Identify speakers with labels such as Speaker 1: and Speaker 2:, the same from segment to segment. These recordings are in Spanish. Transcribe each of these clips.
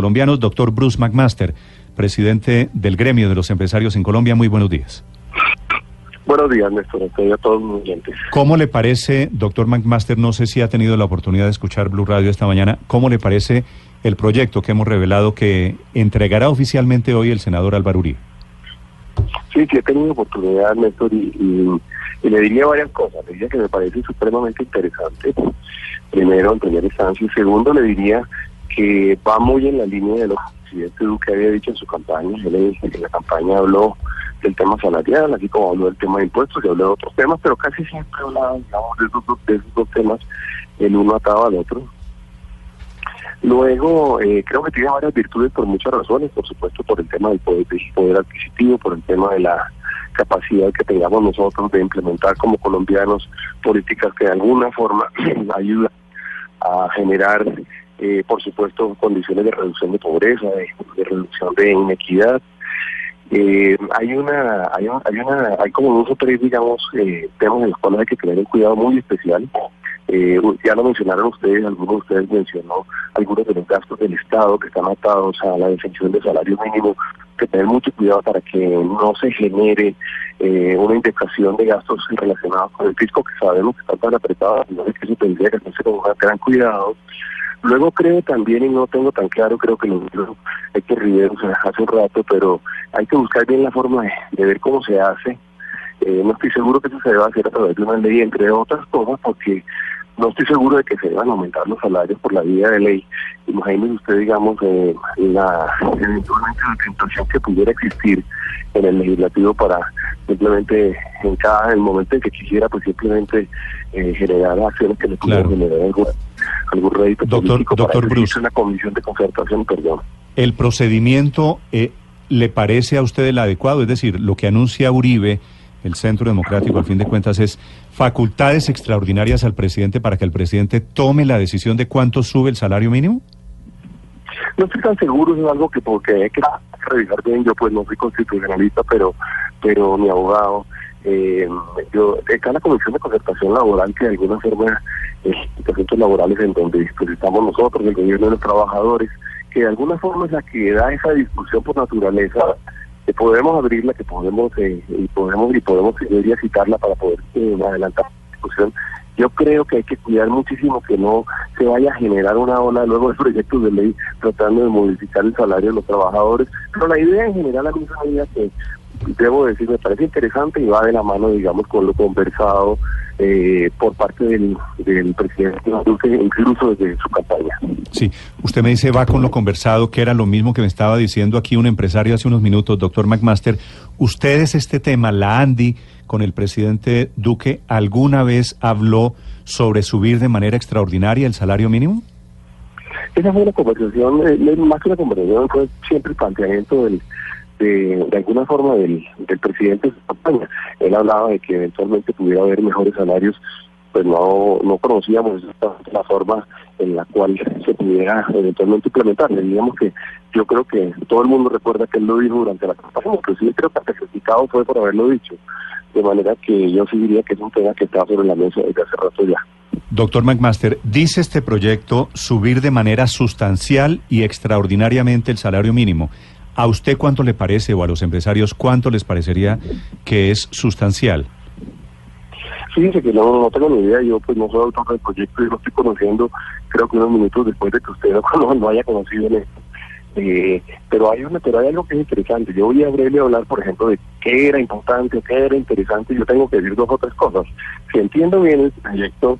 Speaker 1: Colombianos, doctor Bruce McMaster, presidente del gremio de los empresarios en Colombia. Muy buenos días.
Speaker 2: Buenos días, Néstor. Estoy a todos los oyentes.
Speaker 1: ¿Cómo le parece, doctor McMaster? No sé si ha tenido la oportunidad de escuchar Blue Radio esta mañana. ¿Cómo le parece el proyecto que hemos revelado que entregará oficialmente hoy el senador Álvaro Uribe?
Speaker 2: Sí, sí, he tenido oportunidad, Néstor, y, y, y, le diría varias cosas. Le diría que me parece supremamente interesante. Primero, en primera instancia. Y segundo, le diría que va muy en la línea de lo que el presidente Duque había dicho en su campaña. Él en la campaña habló del tema salarial, así como habló del tema de impuestos y habló de otros temas, pero casi siempre hablaba, de esos, dos, de esos dos temas, el uno atado al otro. Luego, eh, creo que tiene varias virtudes por muchas razones, por supuesto por el tema del poder, del poder adquisitivo, por el tema de la capacidad que tengamos nosotros de implementar como colombianos políticas que de alguna forma ayudan a generar, eh, por supuesto, condiciones de reducción de pobreza, de, reducción de inequidad. Eh, hay una, hay una, hay una, hay como dos o tres, digamos, eh, temas en los cuales hay que tener un cuidado muy especial. Eh, ya lo mencionaron ustedes, algunos de ustedes mencionó algunos de los gastos del Estado que están atados a la definición de salario mínimo, que tener mucho cuidado para que no se genere eh, una indexación de gastos relacionados con el fisco, que sabemos que están tan apretados, no es que se tendría que hacerse con un gran cuidado. Luego creo también, y no tengo tan claro, creo que lo dijo Héctor Rivero hace un rato, pero hay que buscar bien la forma de, de ver cómo se hace. Eh, no estoy seguro que eso se deba hacer a través de una ley, entre otras cosas, porque no estoy seguro de que se deban aumentar los salarios por la vía de ley. Imagínese usted, digamos, eh, la eventualmente la tentación que pudiera existir en el legislativo para simplemente en cada el momento en que quisiera, pues simplemente eh, generar acciones que le pudieran
Speaker 1: Claro.
Speaker 2: generar algún, algún rédito
Speaker 1: Doctor-
Speaker 2: político
Speaker 1: doctor
Speaker 2: para
Speaker 1: Bruce.
Speaker 2: una comisión de concertación, perdón.
Speaker 1: ¿El procedimiento eh, le parece a usted el adecuado? Es decir, lo que anuncia Uribe, el Centro Democrático, al fin de cuentas, es facultades extraordinarias al presidente para que el presidente tome la decisión de cuánto sube el salario mínimo.
Speaker 2: No estoy tan seguro, es algo que porque hay que revisar bien. Yo pues no soy constitucionalista, pero pero mi abogado, eh, yo está la Comisión de Concertación Laboral que de alguna forma es asuntos laborales en donde estamos nosotros, el gobierno de los trabajadores, que de alguna forma es la que da esa discusión por naturaleza que podemos abrirla, que podemos eh, y podemos y podemos debería citarla para poder eh, adelantar la discusión. Yo creo que hay que cuidar muchísimo que no se vaya a generar una ola luego de proyectos de ley tratando de modificar el salario de los trabajadores, pero la idea en general a mí es que debo decir me parece interesante y va de la mano digamos con lo conversado eh, por parte del, del presidente Duque, incluso desde su campaña.
Speaker 1: Sí, usted me dice, va con lo conversado, que era lo mismo que me estaba diciendo aquí un empresario hace unos minutos, doctor McMaster. ¿Ustedes este tema, la Andy, con el presidente Duque, alguna vez habló sobre subir de manera extraordinaria el salario mínimo?
Speaker 2: Esa fue una conversación, eh, más que una conversación, fue siempre el planteamiento del, de, de alguna forma del, del presidente de campaña. Él hablaba de que eventualmente pudiera haber mejores salarios, pues no, no conocíamos la forma en la cual se pudiera eventualmente implementar. Digamos que yo creo que todo el mundo recuerda que él lo dijo durante la campaña, inclusive creo que criticado fue por haberlo dicho. De manera que yo sí diría que es un tema que está sobre la mesa desde hace rato ya.
Speaker 1: Doctor McMaster, dice este proyecto subir de manera sustancial y extraordinariamente el salario mínimo. ¿A usted cuánto le parece o a los empresarios cuánto les parecería que es sustancial?
Speaker 2: Fíjense que no, no tengo ni idea, yo pues no soy autor del proyecto y lo estoy conociendo creo que unos minutos después de que usted no, no haya conocido en esto. Eh, pero hay una, pero hay algo que es interesante. Yo voy a breve hablar, por ejemplo, de qué era importante qué era interesante. Yo tengo que decir dos o tres cosas. Si entiendo bien el proyecto,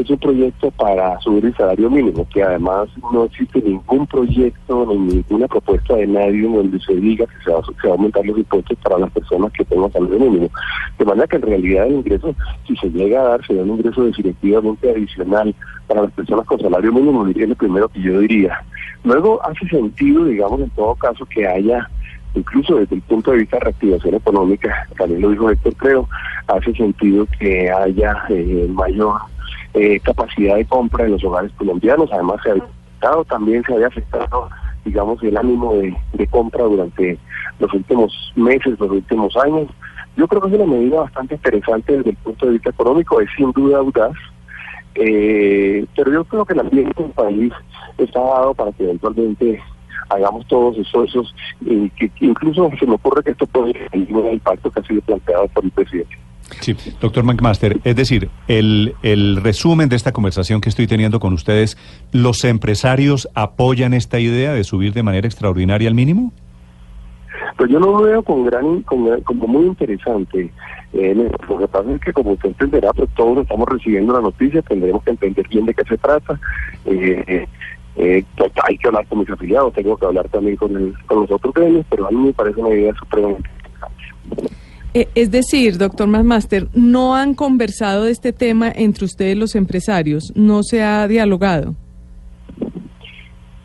Speaker 2: es un proyecto para subir el salario mínimo, que además no existe ningún proyecto ni ninguna propuesta de nadie donde se diga que se va, a aumentar los impuestos para las personas que tengan salario mínimo. De manera que en realidad el ingreso, si se llega a dar, sería un ingreso definitivamente adicional para las personas con salario mínimo, diría lo primero que yo diría. Luego hace sentido, digamos, en todo caso, que haya incluso desde el punto de vista de reactivación económica, también lo dijo Héctor, creo, hace sentido que haya eh, mayor eh, capacidad de compra en los hogares colombianos. Además, se ha afectado, también se había afectado, digamos, el ánimo de, compra durante los últimos meses, los últimos años. Yo creo que es una medida bastante interesante desde el punto de vista económico, es sin duda audaz, eh, pero yo creo que el ambiente del país está dado para que eventualmente hagamos todos esfuerzos y que, incluso se me ocurre que esto puede tener el impacto que ha sido planteado por el presidente.
Speaker 1: Sí, doctor McMaster, es decir, el, el resumen de esta conversación que estoy teniendo con ustedes, ¿los empresarios apoyan esta idea de subir de manera extraordinaria al mínimo?
Speaker 2: Pues yo lo veo con gran, como muy interesante. Eh, lo que pasa es que, como usted entenderá, pues todos estamos recibiendo la noticia, tendremos que entender bien de qué se trata. Eh, eh, pues, hay que hablar con mis afiliados, tengo que hablar también con, con los otros gremios, pero a mí me parece una idea supremamente interesante.
Speaker 3: Eh, es decir, doctor Masmaster, ¿no han conversado de este tema entre ustedes los empresarios? ¿No se ha dialogado?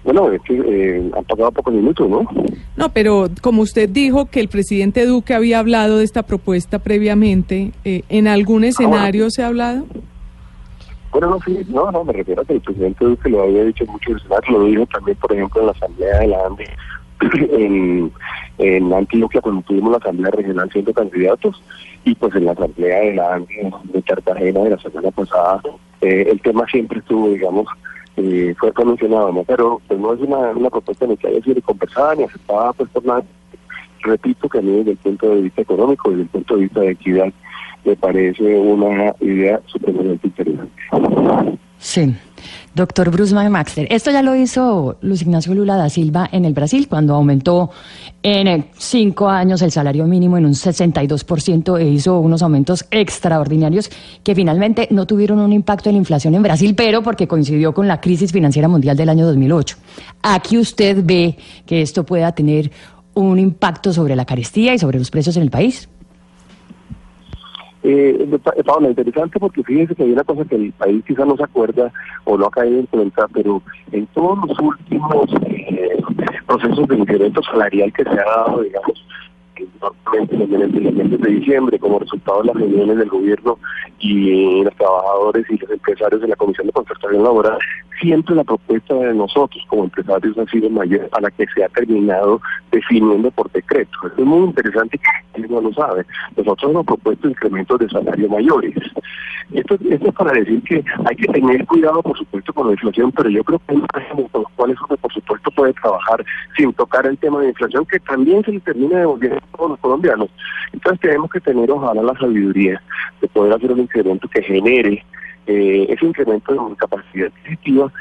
Speaker 2: Bueno, es que eh, han pasado pocos minutos, ¿no?
Speaker 3: No, pero como usted dijo que el presidente Duque había hablado de esta propuesta previamente, eh, ¿en algún ah, escenario se ha hablado?
Speaker 2: Bueno, no, sí, no, no, me refiero a que el presidente Duque lo había dicho en muchos escenarios, lo dijo también, por ejemplo, en la Asamblea de la ANDE en, en Antioquia cuando tuvimos la Asamblea Regional siendo candidatos y pues en la Asamblea de la de Cartagena de la semana pasada eh, el tema siempre estuvo, digamos, eh, fue mencionado, ¿no? Pero pues no es una, una propuesta ni que haya sido conversada ni aceptada pues por nada. Repito que a mí desde el punto de vista económico, desde el punto de vista de equidad, me parece una idea supremamente interesante.
Speaker 4: Sí. Doctor Bruce McMaster, esto ya lo hizo Luis Ignacio Lula da Silva en el Brasil cuando aumentó en cinco años el salario mínimo en un 62% e hizo unos aumentos extraordinarios que finalmente no tuvieron un impacto en la inflación en Brasil, pero porque coincidió con la crisis financiera mundial del año 2008. Aquí usted ve que esto pueda tener un impacto sobre la carestía y sobre los precios en el país.
Speaker 2: Eh, Paula, interesante porque fíjense que hay una cosa que el país quizá no se acuerda o no ha caído en cuenta, pero en todos los últimos eh, procesos de incremento salarial que se ha dado, digamos, en el mes de diciembre, como resultado de las reuniones del gobierno y los trabajadores y los empresarios de la Comisión de Concertación Laboral, siempre la propuesta de nosotros como empresarios ha sido mayor a la que se ha terminado definiendo por decreto. Esto es muy interesante que no lo sabe. Nosotros hemos propuesto incrementos de salario mayores. Esto, esto es para decir que hay que tener cuidado, por supuesto, con la inflación, pero yo creo que hay margen con los cuales uno, por supuesto, puede trabajar sin tocar el tema de inflación, que también se le termina devolviendo a todos los colombianos. Entonces tenemos que tener, ojalá, la sabiduría de poder hacer un incremento que genere eh, ese incremento de capacidad adquisitiva.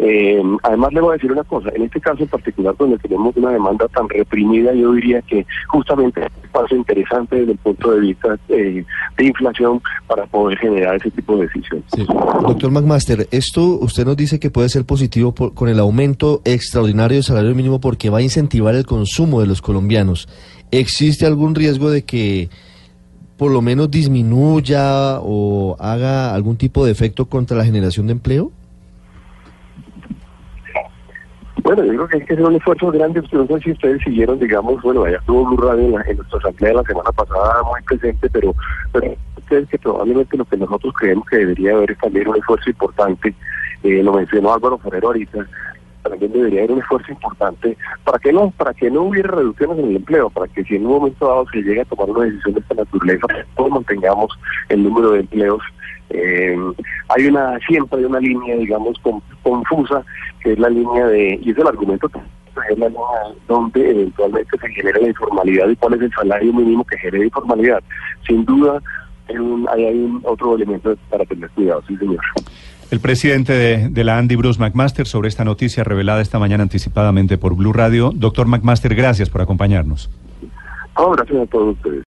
Speaker 2: Eh, además, le voy a decir una cosa, en este caso en particular, donde tenemos una demanda tan reprimida, yo diría que justamente es un paso interesante desde el punto de vista eh, de inflación para poder generar ese tipo de decisiones.
Speaker 5: Doctor McMaster, esto usted nos dice que puede ser positivo con el aumento extraordinario del salario mínimo porque va a incentivar el consumo de los colombianos. ¿Existe algún riesgo de que por lo menos disminuya o haga algún tipo de efecto contra la generación de empleo?
Speaker 2: Bueno, yo creo que hay que hacer un esfuerzo grande. No sé si ustedes siguieron, digamos, bueno, allá estuvo Blue Radio en, nuestra asamblea la semana pasada muy presente, pero, pero ustedes que probablemente lo que nosotros creemos que debería haber es también un esfuerzo importante, eh, lo mencionó Álvaro Ferrero ahorita, también debería haber un esfuerzo importante para que no para que no hubiera reducciones en el empleo, para que si en un momento dado se llegue a tomar una decisión de esta naturaleza, todos mantengamos el número de empleos. Eh, hay una siempre hay una línea, digamos, confusa, que es la línea de, y es el argumento es la línea donde eventualmente se genera la informalidad y cuál es el salario mínimo que genera informalidad. Sin duda, hay, un, hay un otro elemento para tener cuidado, sí señor.
Speaker 1: El presidente de, la Andy, Bruce McMaster, sobre esta noticia revelada esta mañana anticipadamente por Blue Radio. Doctor McMaster, gracias por acompañarnos.
Speaker 2: Oh, gracias a todos ustedes.